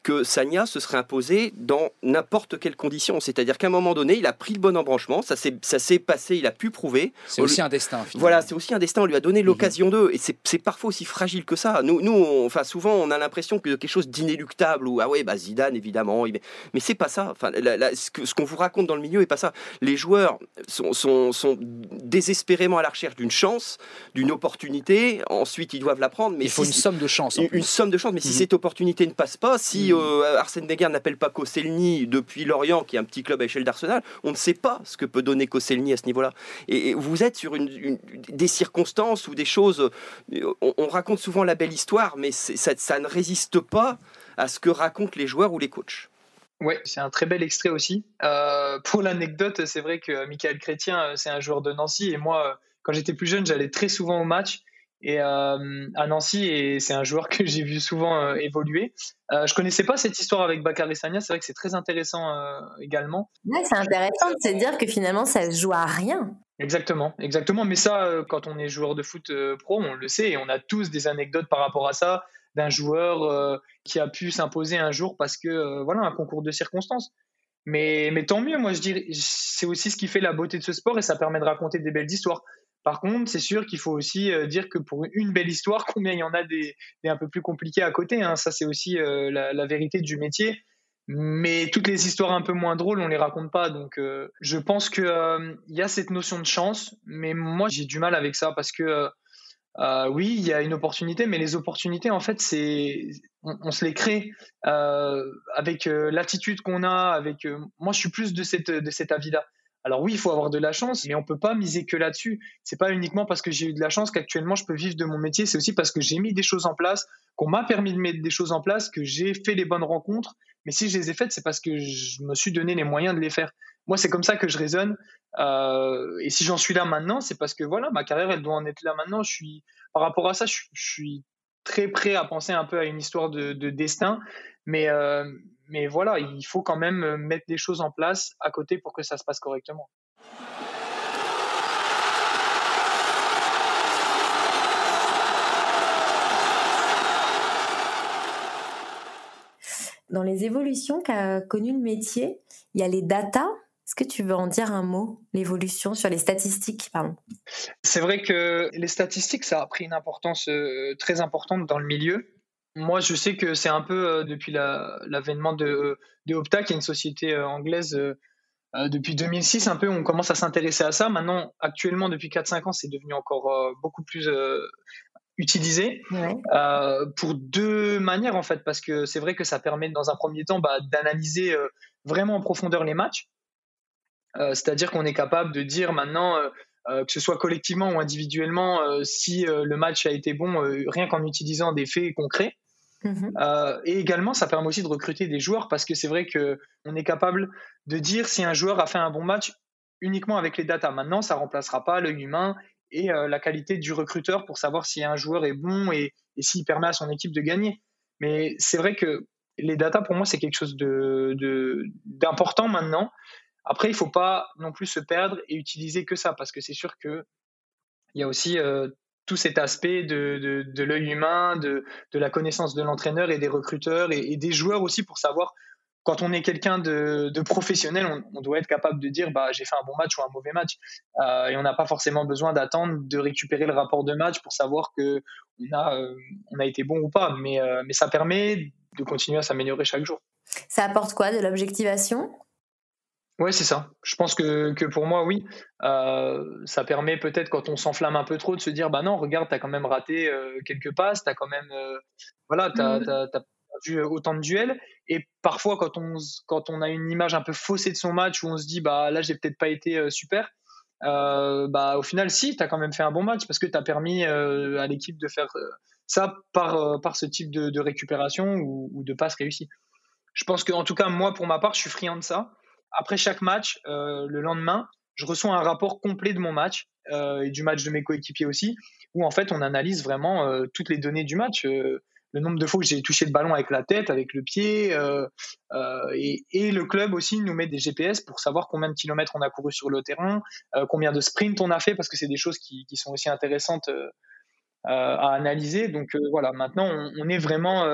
que Sagna se serait imposé dans n'importe quelle condition. C'est-à-dire qu'à un moment donné, il a pris le bon embranchement, ça s'est passé, il a pu prouver. C'est aussi un destin. Voilà, c'est aussi un destin. On lui a donné mhm. l'occasion d'eux. Et c'est parfois aussi fragile que ça. Nous, nous enfin, souvent, on a l'impression que quelque chose d'inéluctable, ou ah ouais, bah, Zidane, évidemment. Mais c'est pas ça. Enfin, ce qu'on vous raconte dans le milieu est pas ça. Les joueurs sont, sont, sont désespérément à la recherche d'une chance, d'une opportunité. Ensuite, ils doivent la prendre. Mais il faut une somme de chance. Une, somme de chance. Mais si mhm. cette opportunité ne passe pas, si euh, Arsène Wenger n'appelle pas Koscielny depuis Lorient, qui est un petit club à échelle d'Arsenal, on ne sait pas ce que peut donner Koscielny à ce niveau-là. Et, vous êtes sur des circonstances ou des choses. Euh, on, raconte souvent la belle histoire, mais ça, ça ne résiste pas à ce que racontent les joueurs ou les coachs. Oui, c'est un très bel extrait aussi. Euh, pour l'anecdote, c'est vrai que Michael Chrétien, c'est un joueur de Nancy, et moi, quand j'étais plus jeune, j'allais très souvent au match et euh, à Nancy et c'est un joueur *laughs* que j'ai vu souvent euh, évoluer. Euh, je connaissais pas cette histoire avec Bakary Sagna, c'est vrai que c'est très intéressant euh, également. Ouais, c'est intéressant de se dire que finalement ça se joue à rien. Exactement, exactement. Mais ça, quand on est joueur de foot pro, on le sait et on a tous des anecdotes par rapport à ça d'un joueur qui a pu s'imposer un jour parce que voilà un concours de circonstances. Mais, mais tant mieux, moi je dirais, c'est aussi ce qui fait la beauté de ce sport et ça permet de raconter des belles histoires. Par contre, c'est sûr qu'il faut aussi euh, dire que pour une belle histoire, *laughs* combien il y en a des, un peu plus compliqués à côté. Hein. Ça, c'est aussi euh, la, vérité du métier. Mais toutes les histoires un peu moins drôles, on les raconte pas. Donc, euh, je pense qu'il il y a cette notion de chance, mais moi, j'ai du mal avec ça parce que oui, il y a une opportunité, mais les opportunités, en fait, c'est on, se les crée avec l'attitude qu'on a. Avec moi, je suis plus de cette de cet avis-là. Alors oui, il faut avoir de la chance, mais on peut pas miser que là-dessus. C'est pas uniquement parce que j'ai eu de la chance qu'actuellement je peux vivre de mon métier. C'est aussi parce que j'ai mis des choses en place, qu'on m'a permis de mettre des choses en place, que j'ai fait les bonnes rencontres. Mais si je les ai faites, c'est parce que je me suis donné les moyens de les faire. Moi, c'est comme ça que je raisonne. Euh, et si j'en suis là maintenant, c'est parce que voilà, ma carrière, elle doit en être là maintenant. Je suis, par rapport à ça, je, suis très prêt à penser un peu à une histoire de, destin. Mais, euh, mais voilà, il faut quand même euh, mettre des choses en place à côté pour que ça se passe correctement. Dans les évolutions qu'a connu le métier, il y a les data. Est-ce que tu veux en dire un mot, l'évolution sur les statistiques pardon? C'est vrai que les statistiques, ça a pris une importance euh, très importante dans le milieu. Moi, je sais que c'est un peu euh, depuis l'avènement de, de, Opta, qui est une société euh, anglaise euh, depuis 2006, un peu, on commence à s'intéresser à ça. Maintenant, actuellement, depuis 4-5 ans, c'est devenu encore beaucoup plus utilisé pour deux manières, en fait, parce que c'est vrai que ça permet, dans un premier temps, bah, d'analyser vraiment en profondeur les matchs. C'est-à-dire qu'on est capable de dire maintenant, que ce soit collectivement ou individuellement, si le match a été bon, rien qu'en utilisant des faits concrets. Mmh euh, et également, ça permet aussi de recruter des joueurs parce que c'est vrai qu'on est capable de dire si un joueur a fait un bon match uniquement avec les datas. Maintenant, ça remplacera pas l'œil humain et euh, la qualité du recruteur pour savoir si un joueur est bon et, s'il permet à son équipe de gagner. Mais c'est vrai que les datas, pour moi, c'est quelque chose d'important de, maintenant. Après, il ne faut pas non plus se perdre et utiliser que ça parce que c'est sûr qu'il y a aussi euh, tout cet aspect de, l'œil humain, de, la connaissance de l'entraîneur et des recruteurs et, des joueurs aussi pour savoir quand on est quelqu'un de, professionnel, on, doit être capable de dire bah, j'ai fait un bon match ou un mauvais match. Euh, et on n'a pas forcément besoin d'attendre de récupérer le rapport de match pour savoir que on a, euh, a été bon ou pas. Mais, mais ça permet de continuer à s'améliorer chaque jour. Ça apporte quoi De l'objectivation? Oui, c'est ça. Je pense que, que pour moi, oui. Euh, ça permet peut-être, quand on s'enflamme un peu trop, de se dire bah non, regarde, tu as quand même raté euh, quelques passes, tu as quand même. Euh, voilà, tu as, mmh. perdu autant de duels. Et parfois, quand on, quand on a une image un peu faussée de son match, où on se dit bah là, j'ai peut-être pas été super, bah au final, si, tu as quand même fait un bon match parce que tu as permis à l'équipe de faire ça par, par ce type de, de récupération ou, ou de passe réussie. Je pense que, en tout cas, moi, pour ma part, je suis friand de ça après chaque match, euh, le lendemain, je reçois un rapport complet de mon match euh, et du match de mes coéquipiers aussi, où en fait on analyse vraiment euh, toutes les données du match, le nombre de fois que j'ai touché le ballon avec la tête, avec le pied, et, le club aussi nous met des GPS pour savoir combien de kilomètres on a couru sur le terrain, combien de sprints on a fait, parce que c'est des choses qui, sont aussi intéressantes à analyser. Donc voilà, maintenant on, on est vraiment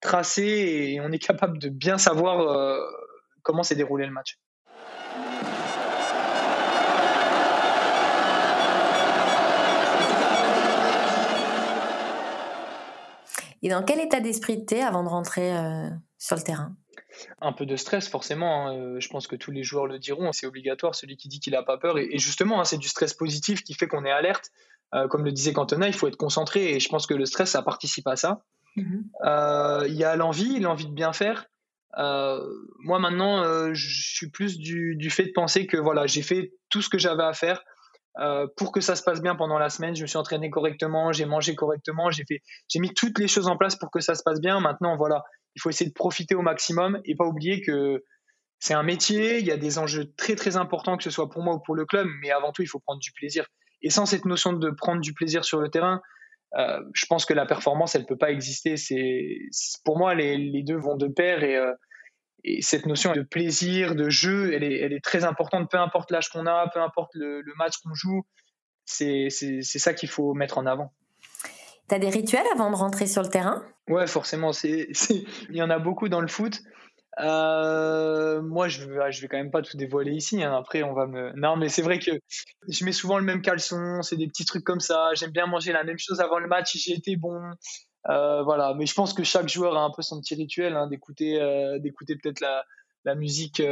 tracé et on est capable de bien savoir comment s'est déroulé le match. Et dans quel état d'esprit tu es avant de rentrer euh, sur le terrain? Un peu de stress forcément, hein. euh, je pense que tous les joueurs le diront, c'est obligatoire, celui qui dit qu'il n'a pas peur, et, justement hein, c'est du stress positif qui fait qu'on est alerte, euh, comme le disait Cantona, il faut être concentré, et je pense que le stress, ça participe à ça. Mm-hmm. Il y a l'envie, l'envie de bien faire, moi maintenant, euh, je suis plus du, fait de penser que voilà, j'ai fait tout ce que j'avais à faire euh, pour que ça se passe bien pendant la semaine. Je me suis entraîné correctement, j'ai mangé correctement, j'ai fait, j'ai mis toutes les choses en place pour que ça se passe bien. Maintenant, voilà, il faut essayer de profiter au maximum et pas oublier que c'est un métier, il y a des enjeux très très importants que ce soit pour moi ou pour le club, mais avant tout, il faut prendre du plaisir. Et sans cette notion de prendre du plaisir sur le terrain, euh, je pense que la performance, elle peut pas exister. C'est pour moi les, deux vont de pair euh, et, cette notion de plaisir, de jeu, elle est, elle est très importante. Peu importe l'âge qu'on a, peu importe le, match qu'on joue, c'est ça qu'il faut mettre en avant. Tu as des rituels avant de rentrer sur le terrain? Ouais, forcément. il y en a beaucoup dans le foot. Euh, moi, je vais, vais quand même pas tout dévoiler ici. Hein. Après, on va me. Non, mais c'est vrai que je mets souvent le même caleçon. C'est des petits trucs comme ça. J'aime bien manger la même chose avant le match j'ai été bon. Euh, voilà. Mais je pense que chaque joueur a un peu son petit rituel hein, d'écouter, euh, d'écouter peut-être la, musique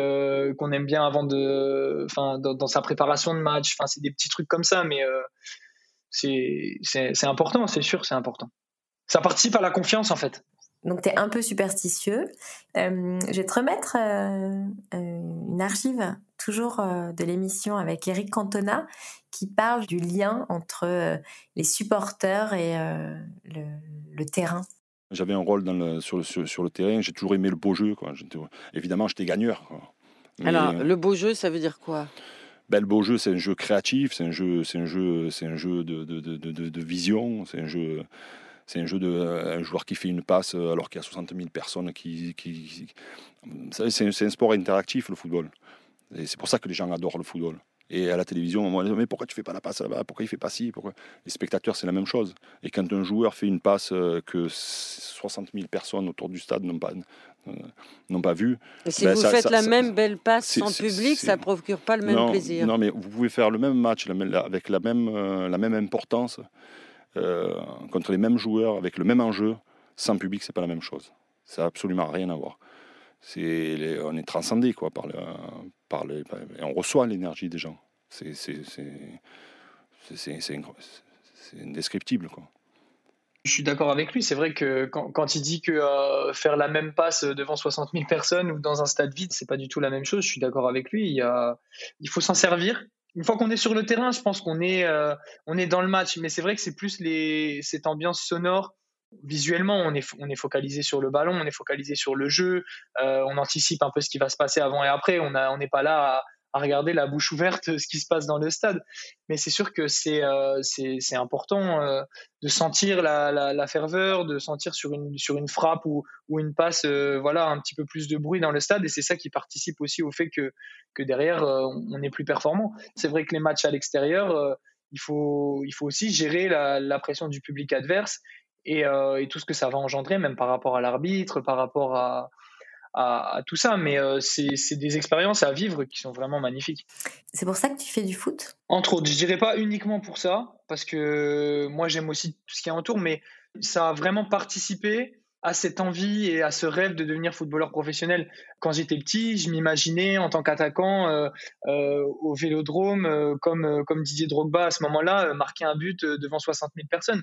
qu'on aime bien avant de, enfin, dans, sa préparation de match. Enfin, c'est des petits trucs comme ça, mais c'est, c'est important, c'est sûr, c'est important. Ça participe à la confiance en fait. Donc, tu es un peu superstitieux. Euh, je vais te remettre euh, euh, une archive toujours de l'émission avec Eric Cantona, qui parle du lien entre les supporters et le, terrain. J'avais un rôle dans le, sur, le, sur, le terrain, j'ai toujours aimé le beau jeu. Quoi. Évidemment, j'étais gagneur. Alors, le beau jeu, ça veut dire quoi? ben, le beau jeu, c'est un jeu créatif, c'est un jeu, c'est un jeu, c'est un jeu de, de, de, de vision, c'est un jeu, c'est un jeu de un joueur qui fait une passe alors qu'il y a 60 000 personnes qui, qui, c'est, un sport interactif le football. Et c'est pour ça que les gens adorent le football. Et à la télévision, on me mais pourquoi tu fais pas la passe là-bas? Pourquoi il fait pas ci? Pourquoi? Les spectateurs, c'est la même chose. Et quand un joueur fait une passe euh, que 60 000 personnes autour du stade n'ont pas, euh, n'ont pas vu. Et si ben, vous faites la même belle passe sans public, ça ne procure pas le même plaisir. Non, mais vous pouvez faire le même match avec la même, euh, la même importance, contre les mêmes joueurs, avec le même enjeu, sans public, c'est pas la même chose. Ça n'a absolument rien à voir. On est transcendé quoi, par, le, et on reçoit l'énergie des gens. C'est, indescriptible. Quoi. Je suis d'accord avec lui. C'est vrai que quand, il dit que euh, faire la même passe devant 60 000 personnes ou dans un stade vide, c'est pas du tout la même chose. Je suis d'accord avec lui. Il faut s'en servir. Une fois qu'on est sur le terrain, je pense qu'on est, euh, on est dans le match. Mais c'est vrai que c'est plus les, cette ambiance sonore visuellement, on est, on est focalisé sur le ballon, on est focalisé sur le jeu, euh, on anticipe un peu ce qui va se passer avant et après. On n'est on pas là à, regarder la bouche ouverte ce qui se passe dans le stade. Mais c'est sûr que c'est euh, important euh, de sentir la, la, ferveur, de sentir sur une, sur une frappe ou, ou une passe voilà, un petit peu plus de bruit dans le stade. Et c'est ça qui participe aussi au fait que, que derrière, on est plus performant. C'est vrai que les matchs à l'extérieur, il, faut, il faut aussi gérer la, la pression du public adverse euh, et, tout ce que ça va engendrer, même par rapport à l'arbitre, par rapport à, à, tout ça. Mais euh, c'est des expériences à vivre qui sont vraiment magnifiques. C'est pour ça que tu fais du foot? Entre autres, je dirais pas uniquement pour ça, parce que moi j'aime aussi tout ce qui est autour, mais ça a vraiment participé à cette envie et à ce rêve de devenir footballeur professionnel. Quand j'étais petit, je m'imaginais en tant qu'attaquant euh, euh, au Vélodrome, euh, comme comme Didier Drogba à ce moment-là, marquer un but devant 60 000 personnes.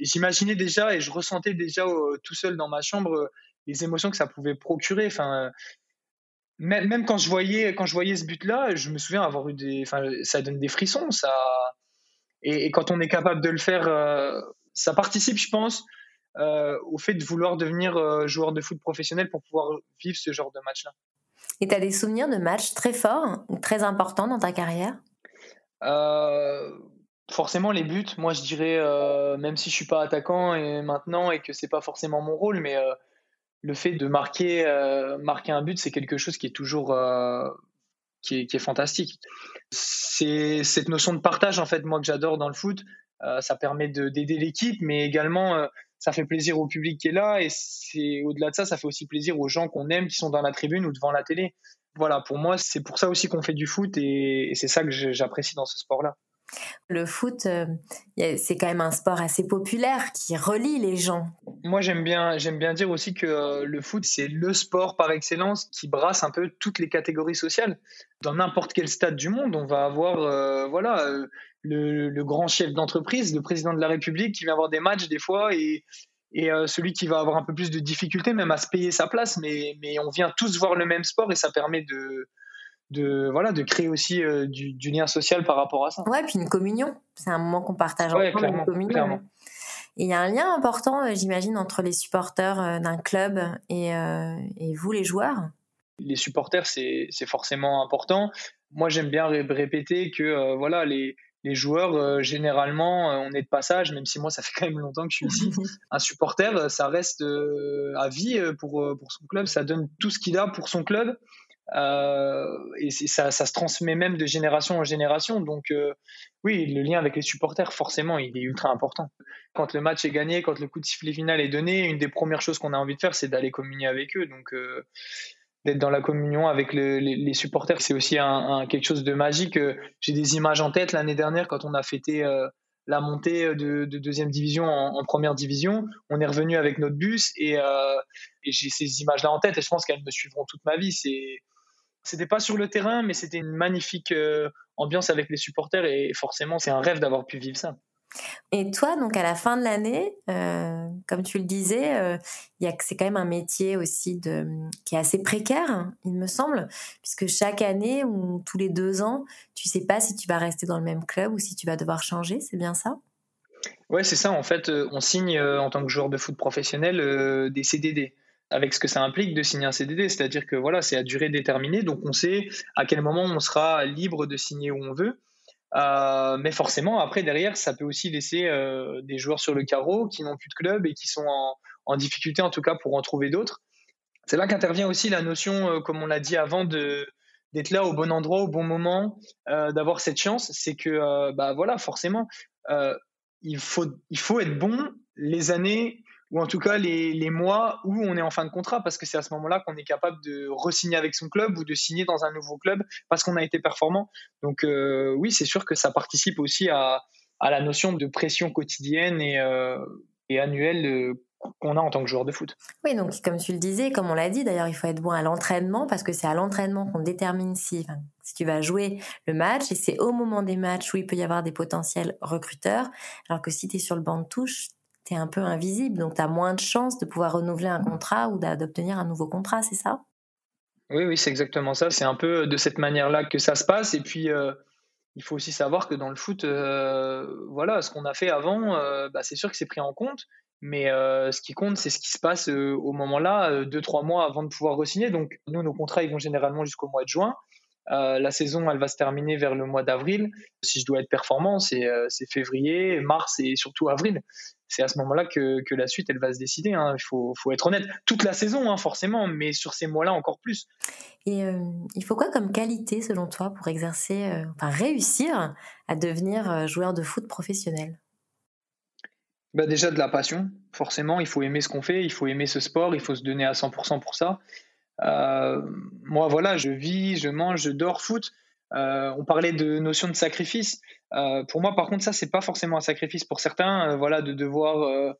J'imaginais déjà et je ressentais déjà tout seul dans ma chambre les émotions que ça pouvait procurer. Enfin, même, même quand je voyais quand je voyais ce but-là, je me souviens avoir eu des, enfin, ça donne des frissons, ça. Et, et quand on est capable de le faire, ça participe, je pense euh, au fait de vouloir devenir euh, joueur de foot professionnel pour pouvoir vivre ce genre de match-là. Et tu as des souvenirs de matchs très forts, très importants dans ta carrière? Euh, Forcément les buts. Moi, je dirais, même si je suis pas attaquant et maintenant et que c'est pas forcément mon rôle, mais le fait de marquer, marquer un but, c'est quelque chose qui est toujours est, qui, est, fantastique. C'est cette notion de partage en fait, moi que j'adore dans le foot. ça permet d'aider l'équipe, mais également ça fait plaisir au public qui est là et c'est au-delà de ça, ça fait aussi plaisir aux gens qu'on aime qui sont dans la tribune ou devant la télé. Voilà, pour moi, c'est pour ça aussi qu'on fait du foot et, c'est ça que j'apprécie dans ce sport-là. Le foot, euh, c'est quand même un sport assez populaire qui relie les gens. Moi, j'aime bien, j'aime bien dire aussi que euh, le foot, c'est le sport par excellence qui brasse un peu toutes les catégories sociales. Dans n'importe quel stade du monde, on va avoir, euh, voilà, le, grand chef d'entreprise, le président de la République qui vient avoir des matchs des fois et, celui qui va avoir un peu plus de difficultés même à se payer sa place, mais on vient tous voir le même sport et ça permet de, de voilà de créer aussi euh, du, lien social par rapport à ça. Ouais, puis une communion. C'est un moment qu'on partage ouais, une communion. il y a un lien important, euh, j'imagine, entre les supporters euh, d'un club et, et, vous, les joueurs. Les supporters, c'est forcément important. Moi, j'aime bien répéter que voilà les les joueurs, généralement, on est de passage, même si moi, ça fait quand même longtemps que je suis ici. *laughs* un supporter, ça reste à vie pour, pour son club, ça donne tout ce qu'il a pour son club. Euh, et ça, ça, se transmet même de génération en génération. Donc euh, oui, le lien avec les supporters, forcément, il est ultra important. Quand le match est gagné, quand le coup de sifflet final est donné, une des premières choses qu'on a envie de faire, c'est d'aller communier avec eux. Donc euh, d'être dans la communion avec les, supporters, c'est aussi quelque chose de magique. J'ai des images en tête l'année dernière quand on a fêté la montée de, deuxième division en, première division. On est revenu avec notre bus et, et j'ai ces images-là en tête et je pense qu'elles me suivront toute ma vie. C'est c'était pas sur le terrain, mais c'était une magnifique euh, ambiance avec les supporters et forcément, c'est un rêve d'avoir pu vivre ça. Et toi, donc à la fin de l'année, euh, comme tu le disais, euh, c'est quand même un métier aussi qui est assez précaire, il me semble, puisque chaque année ou tous les deux ans, tu sais pas si tu vas rester dans le même club ou si tu vas devoir changer, c'est bien ça? Ouais, c'est ça. En fait, euh, on signe en tant que joueur de foot professionnel des CDD avec ce que ça implique de signer un CDD, c'est-à-dire que voilà, c'est à durée déterminée, donc on sait à quel moment on sera libre de signer où on veut. Euh, mais forcément, après, derrière, ça peut aussi laisser euh, des joueurs sur le carreau qui n'ont plus de club et qui sont en, difficulté, en tout cas, pour en trouver d'autres. C'est là qu'intervient aussi la notion, euh, comme on l'a dit avant, de d'être là au bon endroit, au bon moment, d'avoir cette chance. C'est que, bah voilà, forcément, il, faut, il faut être bon les années ou en tout cas les, mois où on est en fin de contrat, parce que c'est à ce moment-là qu'on est capable de re-signer avec son club ou de signer dans un nouveau club parce qu'on a été performant. Donc euh, oui, c'est sûr que ça participe aussi à, la notion de pression quotidienne et, euh, annuelle euh, qu'on a en tant que joueur de foot. Oui, donc comme tu le disais, comme on l'a dit, d'ailleurs, il faut être bon à l'entraînement parce que c'est à l'entraînement qu'on détermine si, si tu vas jouer le match et c'est au moment des matchs où il peut y avoir des potentiels recruteurs, alors que si tu es sur le banc de touche, tu es un peu invisible, donc tu as moins de chances de pouvoir renouveler un contrat ou d'obtenir un nouveau contrat, c'est ça? Oui, oui, c'est exactement ça. C'est un peu de cette manière-là que ça se passe. Et puis, euh, il faut aussi savoir que dans le foot, euh, voilà, ce qu'on a fait avant, euh, bah, c'est sûr que c'est pris en compte. Mais ce qui compte, c'est ce qui se passe au moment-là, deux, trois mois avant de pouvoir re-signer. Donc, nous, nos contrats, ils vont généralement jusqu'au mois de juin. la saison, elle va se terminer vers le mois d'avril. Si je dois être performant, c'est février, mars et surtout avril c'est à ce moment-là que, que, la suite, elle va se décider. Hein. Il faut, faut, être honnête. Toute la saison, hein, forcément, mais sur ces mois-là encore plus. Et euh, il faut quoi comme qualité, selon toi, pour exercer, euh, enfin réussir à devenir euh, joueur de foot professionnel? Bah déjà de la passion, forcément. Il faut aimer ce qu'on fait, il faut aimer ce sport, il faut se donner à 100% pour ça. moi, voilà, je vis, je mange, je dors foot. On parlait de notion de sacrifice. Euh, pour moi, par contre, ça, c'est pas forcément un sacrifice. Pour certains, euh, voilà, de devoir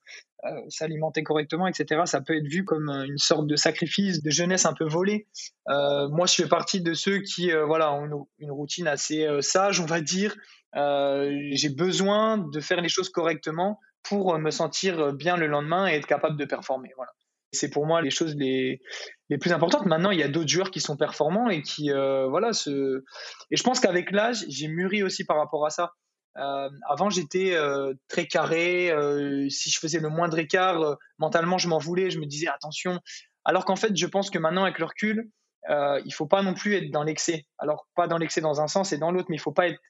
s'alimenter correctement, etc. Ça peut être vu comme une sorte de sacrifice, de jeunesse un peu volée. moi, je fais partie de ceux qui, voilà, ont une, routine assez sage, on va dire. J'ai besoin de faire les choses correctement pour me sentir bien le lendemain et être capable de performer. Voilà. C'est pour moi les choses les, les plus importantes. Maintenant, il y a d'autres joueurs qui sont performants et qui, euh, voilà. Et je pense qu'avec l'âge, j'ai mûri aussi par rapport à ça. Euh, avant, j'étais euh, très carré. si je faisais le moindre écart, mentalement, je m'en voulais. Je me disais attention. Alors qu'en fait, je pense que maintenant, avec le recul, il faut pas non plus être dans l'excès. Alors, pas dans l'excès dans un sens et dans l'autre, mais il faut pas être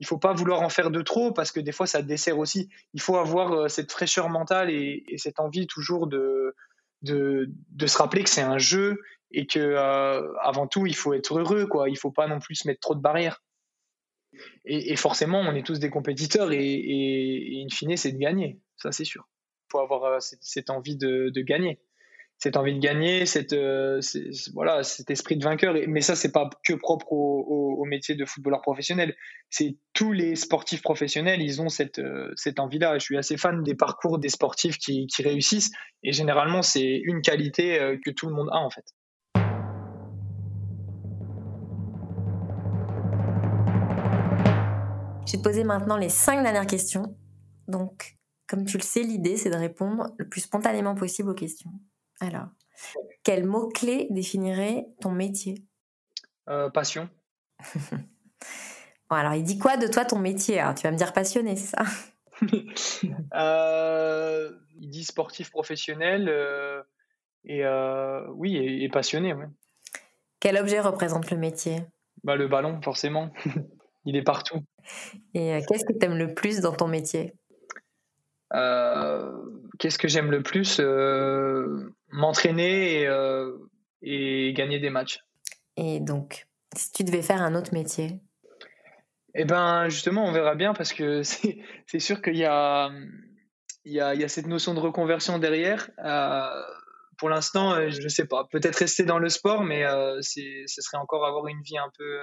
il faut pas vouloir en faire de trop parce que des fois ça dessert aussi. Il faut avoir cette fraîcheur mentale et cette envie toujours de, de, de se rappeler que c'est un jeu et que euh, avant tout il faut être heureux quoi. Il faut pas non plus mettre trop de barrières. Et, forcément on est tous des compétiteurs et, et, in fine c'est de gagner. Ça c'est sûr. Il faut avoir euh, cette, envie de, gagner cette envie de gagner, cette, euh, voilà, cet esprit de vainqueur. Mais ça, c'est pas que propre au, métier de footballeur professionnel. C'est tous les sportifs professionnels, ils ont cette, euh, cette envie-là. Je suis assez fan des parcours des sportifs qui, qui réussissent. Et généralement, c'est une qualité euh, que tout le monde a, en fait. Je vais te poser maintenant les cinq dernières questions. Donc, comme tu le sais, l'idée, c'est de répondre le plus spontanément possible aux questions. Alors, quel mot-clé définirait ton métier? Euh, Passion. *laughs* bon, alors, il dit quoi de toi ton métier? Alors, Tu vas me dire passionné, c'est ça? *laughs* Euh, Il dit sportif professionnel euh, et oui, et, passionné. Quel objet représente le métier? Bah, Le ballon, forcément. *laughs* il est partout. Et qu'est-ce que tu aimes le plus dans ton métier? Qu'est-ce que j'aime le plus m'entraîner euh, et, gagner des matchs. Et donc, si tu devais faire un autre métier? Eh ben, justement, on verra bien parce que *laughs* c'est sûr qu'il y a, il y, a, il y a cette notion de reconversion derrière. Euh, pour l'instant, euh, je ne sais pas. Peut-être rester dans le sport, mais ce serait encore avoir une vie un peu,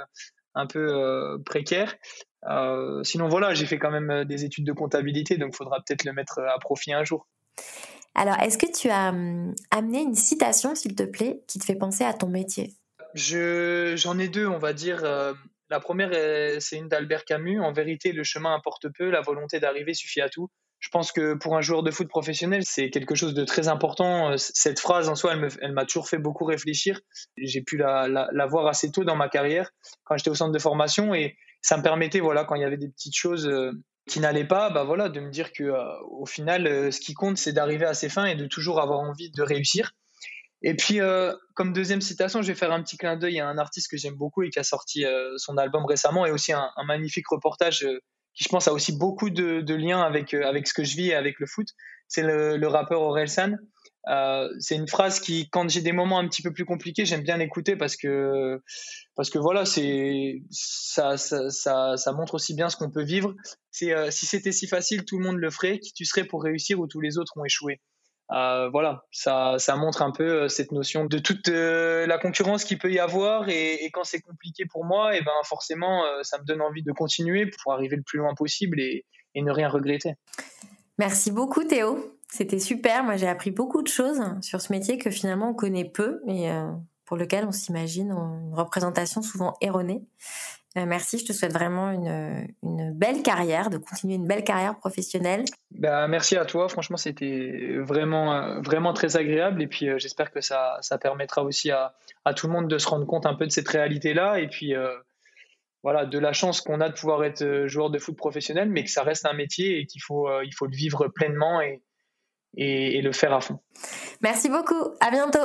un peu précaire. sinon, voilà, j'ai fait quand même des études de comptabilité, donc il faudra peut-être le mettre à profit un jour. Alors, est-ce que tu as hum, amené une citation, s'il te plaît, qui te fait penser à ton métier? J'en ai deux, on va dire. Euh, La première, c'est une d'Albert Camus. En vérité, le chemin importe peu, la volonté d'arriver suffit à tout. Je pense que pour un joueur de foot professionnel, c'est quelque chose de très important. Cette phrase en soi, elle m'a toujours fait beaucoup réfléchir. J'ai pu la, la, voir assez tôt dans ma carrière, quand j'étais au centre de formation, et ça me permettait, voilà, quand il y avait des petites choses euh, qui n'allaient pas, bah voilà, de me dire que euh, au final, euh, ce qui compte, c'est d'arriver à ses fins et de toujours avoir envie de réussir. Et puis, comme deuxième citation, je vais faire un petit clin d'œil à un artiste que j'aime beaucoup et qui a sorti son album récemment et aussi un, un magnifique reportage qui, je pense, a aussi beaucoup de, de liens avec, avec ce que je vis et avec le foot. C'est le, le, rappeur Orelsan. Euh, c'est une phrase qui, quand j'ai des moments un petit peu plus compliqués, j'aime bien l'écouter parce que, parce que voilà, c'est, ça, ça, ça, ça, montre aussi bien ce qu'on peut vivre. C'est, euh, si c'était si facile, tout le monde le ferait. Qui tu serais pour réussir où tous les autres ont échoué euh, voilà, ça, ça montre un peu cette notion de toute la concurrence qu'il peut y avoir et, quand c'est compliqué pour moi, et ben forcément, ça me donne envie de continuer pour arriver le plus loin possible et ne rien regretter. Merci beaucoup Théo, c'était super. Moi j'ai appris beaucoup de choses sur ce métier que finalement on connaît peu, mais pour lequel on s'imagine une représentation souvent erronée. Euh, merci, je te souhaite vraiment une, une, belle carrière, de continuer une belle carrière professionnelle. Bah, merci à toi, franchement c'était vraiment, euh, vraiment très agréable et puis euh, j'espère que ça, ça, permettra aussi à, à, tout le monde de se rendre compte un peu de cette réalité-là et puis voilà, de la chance qu'on a de pouvoir être joueur de foot professionnel, mais que ça reste un métier et qu'il faut, il faut le vivre pleinement et, et, et le faire à fond. Merci beaucoup, à bientôt.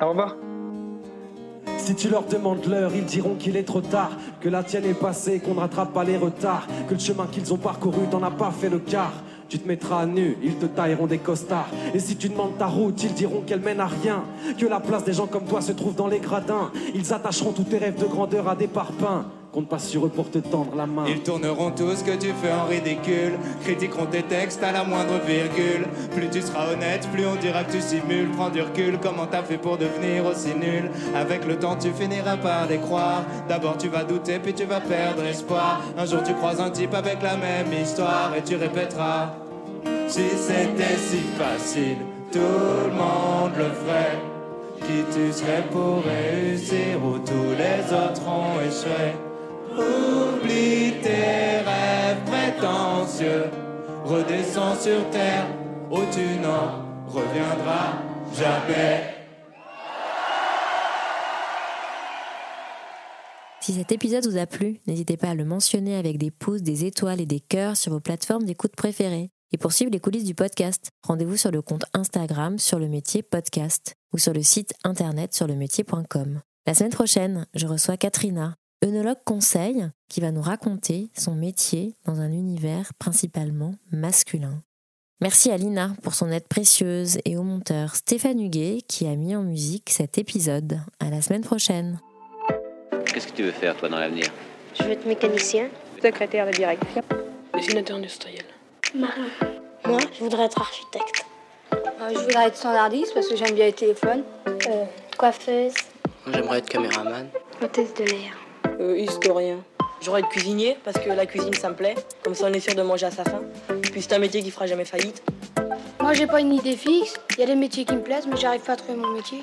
Au revoir. Si tu leur demandes l'heure, ils diront qu'il est trop tard, que la tienne est passée, qu'on ne rattrape pas les retards, que le chemin qu'ils ont parcouru t'en a pas fait le quart. Tu te mettras à nu, ils te tailleront des costards. Et si tu demandes ta route, ils diront qu'elle mène à rien. Que la place des gens comme toi se trouve dans les gradins. Ils attacheront tous tes rêves de grandeur à des parpaings. Compte pas sur eux pour te tendre la main. Ils tourneront tout ce que tu fais en ridicule. Critiqueront tes textes à la moindre virgule. Plus tu seras honnête, plus on dira que tu simules. Prends du recul, comment t'as fait pour devenir aussi nul? Avec le temps, tu finiras par les croire. D'abord, tu vas douter, puis tu vas perdre espoir. Un jour, tu croises un type avec la même histoire et tu répéteras. Si c'était si facile, tout le monde le ferait. Qui tu serais pour réussir où tous les autres ont échoué? Oublie tes prétentieux, redescends sur terre où tu n'en reviendras jamais. Si cet épisode vous a plu, n'hésitez pas à le mentionner avec des pouces, des étoiles et des cœurs sur vos plateformes d'écoute préférées. Et pour suivre les coulisses du podcast, rendez-vous sur le compte Instagram sur le métier podcast ou sur le site internet sur le métier.com. La semaine prochaine, je reçois Katrina, œnologue conseil, qui va nous raconter son métier dans un univers principalement masculin. Merci à Lina pour son aide précieuse et au monteur Stéphane Huguet qui a mis en musique cet épisode. À la semaine prochaine. Qu'est-ce que tu veux faire toi dans l'avenir? Je veux être mécanicien, secrétaire de direction, dessinateur industriel, marin. Moi, je voudrais être architecte. Euh, je voudrais être standardiste parce que j'aime bien les téléphones. Euh, coiffeuse. J'aimerais être caméraman. Hôtesse de l'air. Euh, historien. J'aurais être cuisinier parce que la cuisine ça me plaît. Comme ça on est sûr de manger à sa faim. Puis c'est un métier qui fera jamais faillite. Moi j'ai pas une idée fixe. Il y a des métiers qui me plaisent mais j'arrive pas à trouver mon métier.